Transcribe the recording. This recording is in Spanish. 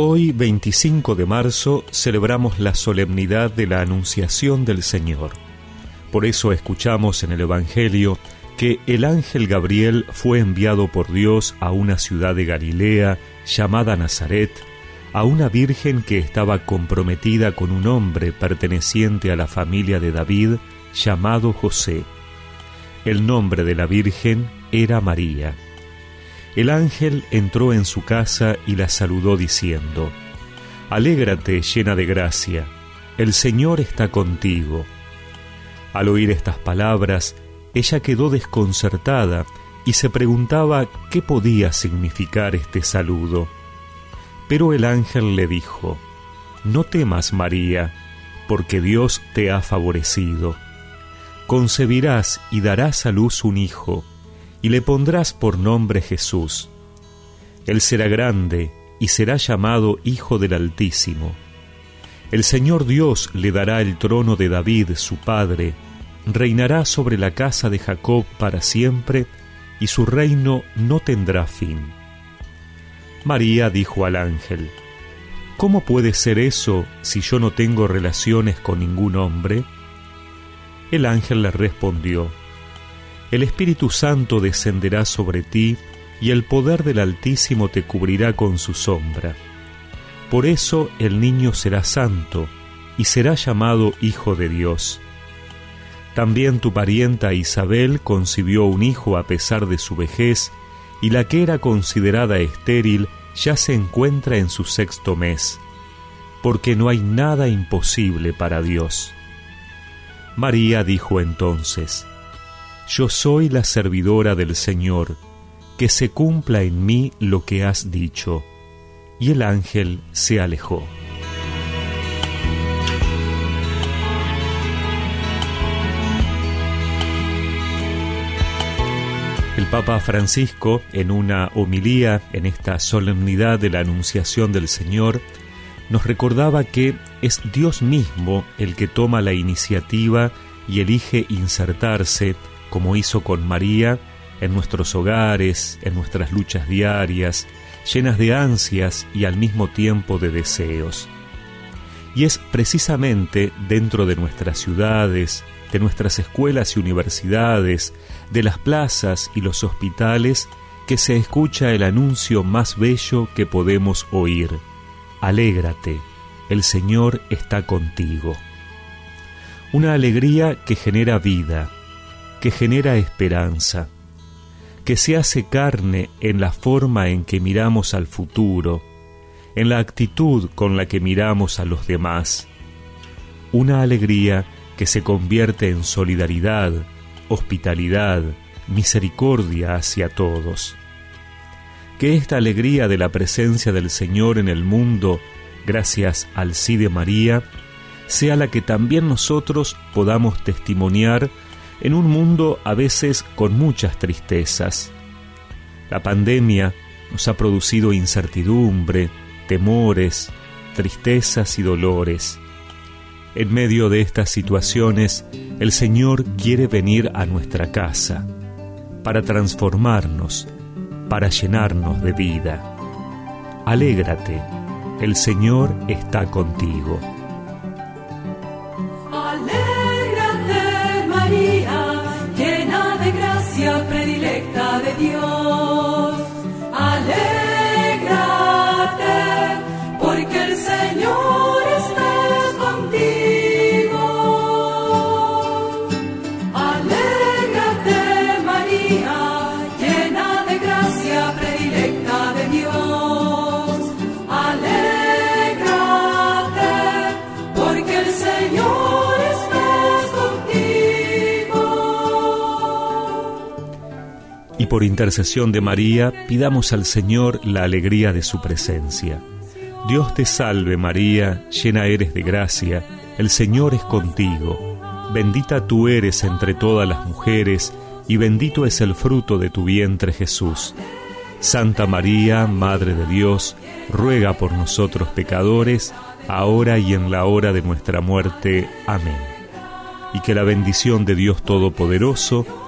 Hoy, 25 de marzo, celebramos la solemnidad de la Anunciación del Señor. Por eso escuchamos en el Evangelio que el ángel Gabriel fue enviado por Dios a una ciudad de Galilea llamada Nazaret, a una virgen que estaba comprometida con un hombre perteneciente a la familia de David llamado José. El nombre de la virgen era María. El ángel entró en su casa y la saludó diciendo, Alégrate llena de gracia, el Señor está contigo. Al oír estas palabras, ella quedó desconcertada y se preguntaba qué podía significar este saludo. Pero el ángel le dijo, No temas, María, porque Dios te ha favorecido. Concebirás y darás a luz un hijo, y le pondrás por nombre Jesús. Él será grande y será llamado Hijo del Altísimo. El Señor Dios le dará el trono de David, su padre, reinará sobre la casa de Jacob para siempre, y su reino no tendrá fin. María dijo al ángel, ¿Cómo puede ser eso si yo no tengo relaciones con ningún hombre? El ángel le respondió, el Espíritu Santo descenderá sobre ti, y el poder del Altísimo te cubrirá con su sombra. Por eso el niño será santo, y será llamado Hijo de Dios. También tu parienta Isabel concibió un hijo a pesar de su vejez, y la que era considerada estéril ya se encuentra en su sexto mes, porque no hay nada imposible para Dios. María dijo entonces, yo soy la servidora del Señor, que se cumpla en mí lo que has dicho. Y el ángel se alejó. El Papa Francisco, en una homilía en esta solemnidad de la Anunciación del Señor, nos recordaba que es Dios mismo el que toma la iniciativa y elige insertarse como hizo con María, en nuestros hogares, en nuestras luchas diarias, llenas de ansias y al mismo tiempo de deseos. Y es precisamente dentro de nuestras ciudades, de nuestras escuelas y universidades, de las plazas y los hospitales, que se escucha el anuncio más bello que podemos oír. Alégrate, el Señor está contigo. Una alegría que genera vida, que genera esperanza, que se hace carne en la forma en que miramos al futuro, en la actitud con la que miramos a los demás. Una alegría que se convierte en solidaridad, hospitalidad, misericordia hacia todos. Que esta alegría de la presencia del Señor en el mundo, gracias al sí de María, sea la que también nosotros podamos testimoniar en un mundo a veces con muchas tristezas. La pandemia nos ha producido incertidumbre, temores, tristezas y dolores. En medio de estas situaciones, el Señor quiere venir a nuestra casa para transformarnos, para llenarnos de vida. Alégrate, el Señor está contigo. Por intercesión de María pidamos al Señor la alegría de su presencia. Dios te salve María, llena eres de gracia, el Señor es contigo, bendita tú eres entre todas las mujeres, y bendito es el fruto de tu vientre Jesús. Santa María, Madre de Dios, ruega por nosotros pecadores, ahora y en la hora de nuestra muerte. Amén. Y que la bendición de Dios Todopoderoso,